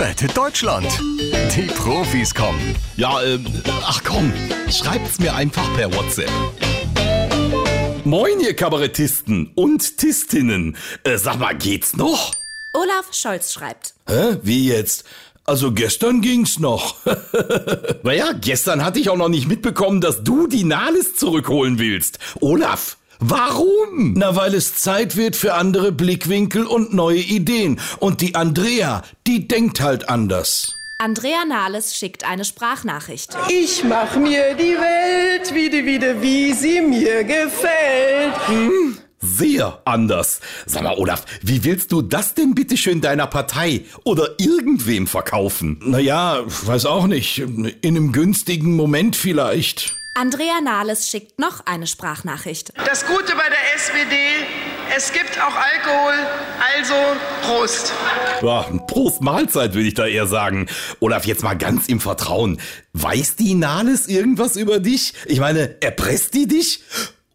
Rettet Deutschland. Die Profis kommen. Ja, ähm, ach komm, schreibt's mir einfach per WhatsApp. Moin, ihr Kabarettisten und Tistinnen. Äh, sag mal, geht's noch? Olaf Scholz schreibt. Hä? Wie jetzt? Also gestern ging's noch. naja, gestern hatte ich auch noch nicht mitbekommen, dass du die Nahles zurückholen willst. Olaf, Warum? Na, weil es Zeit wird für andere Blickwinkel und neue Ideen. Und die Andrea, die denkt halt anders. Andrea Nahles schickt eine Sprachnachricht. Ich mach mir die Welt wieder, wieder, wie sie mir gefällt. Hm, sehr anders. Sag mal, Olaf, wie willst du das denn bitte schön deiner Partei oder irgendwem verkaufen? Naja, weiß auch nicht. In einem günstigen Moment vielleicht. Andrea Nahles schickt noch eine Sprachnachricht. Das Gute bei der SPD, es gibt auch Alkohol, also Prost. Ja, Prost Mahlzeit würde ich da eher sagen. Olaf, jetzt mal ganz im Vertrauen. Weiß die Nahles irgendwas über dich? Ich meine, erpresst die dich?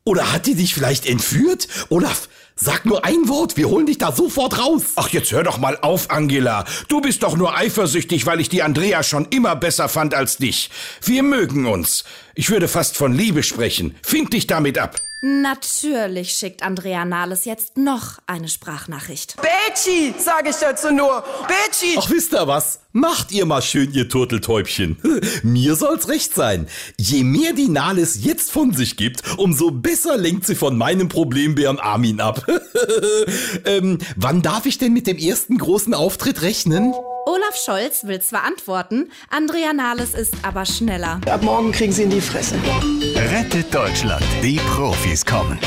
Oder hat die dich vielleicht entführt? Olaf, Sag nur ein Wort, wir holen dich da sofort raus. Ach, jetzt hör doch mal auf, Angela. Du bist doch nur eifersüchtig, weil ich die Andrea schon immer besser fand als dich. Wir mögen uns. Ich würde fast von Liebe sprechen. Find dich damit ab. Natürlich schickt Andrea Nahles jetzt noch eine Sprachnachricht. Betschi, sage ich dazu nur. Betschi. Ach, wisst ihr was? Macht ihr mal schön, ihr Turteltäubchen. Mir soll's recht sein. Je mehr die Nahles jetzt von sich gibt, umso besser lenkt sie von meinem Problembären Armin ab. ähm, wann darf ich denn mit dem ersten großen Auftritt rechnen? Olaf Scholz will zwar antworten, Andrea Nahles ist aber schneller. Ab morgen kriegen sie in die Fresse. Rettet Deutschland. Die Profis kommen.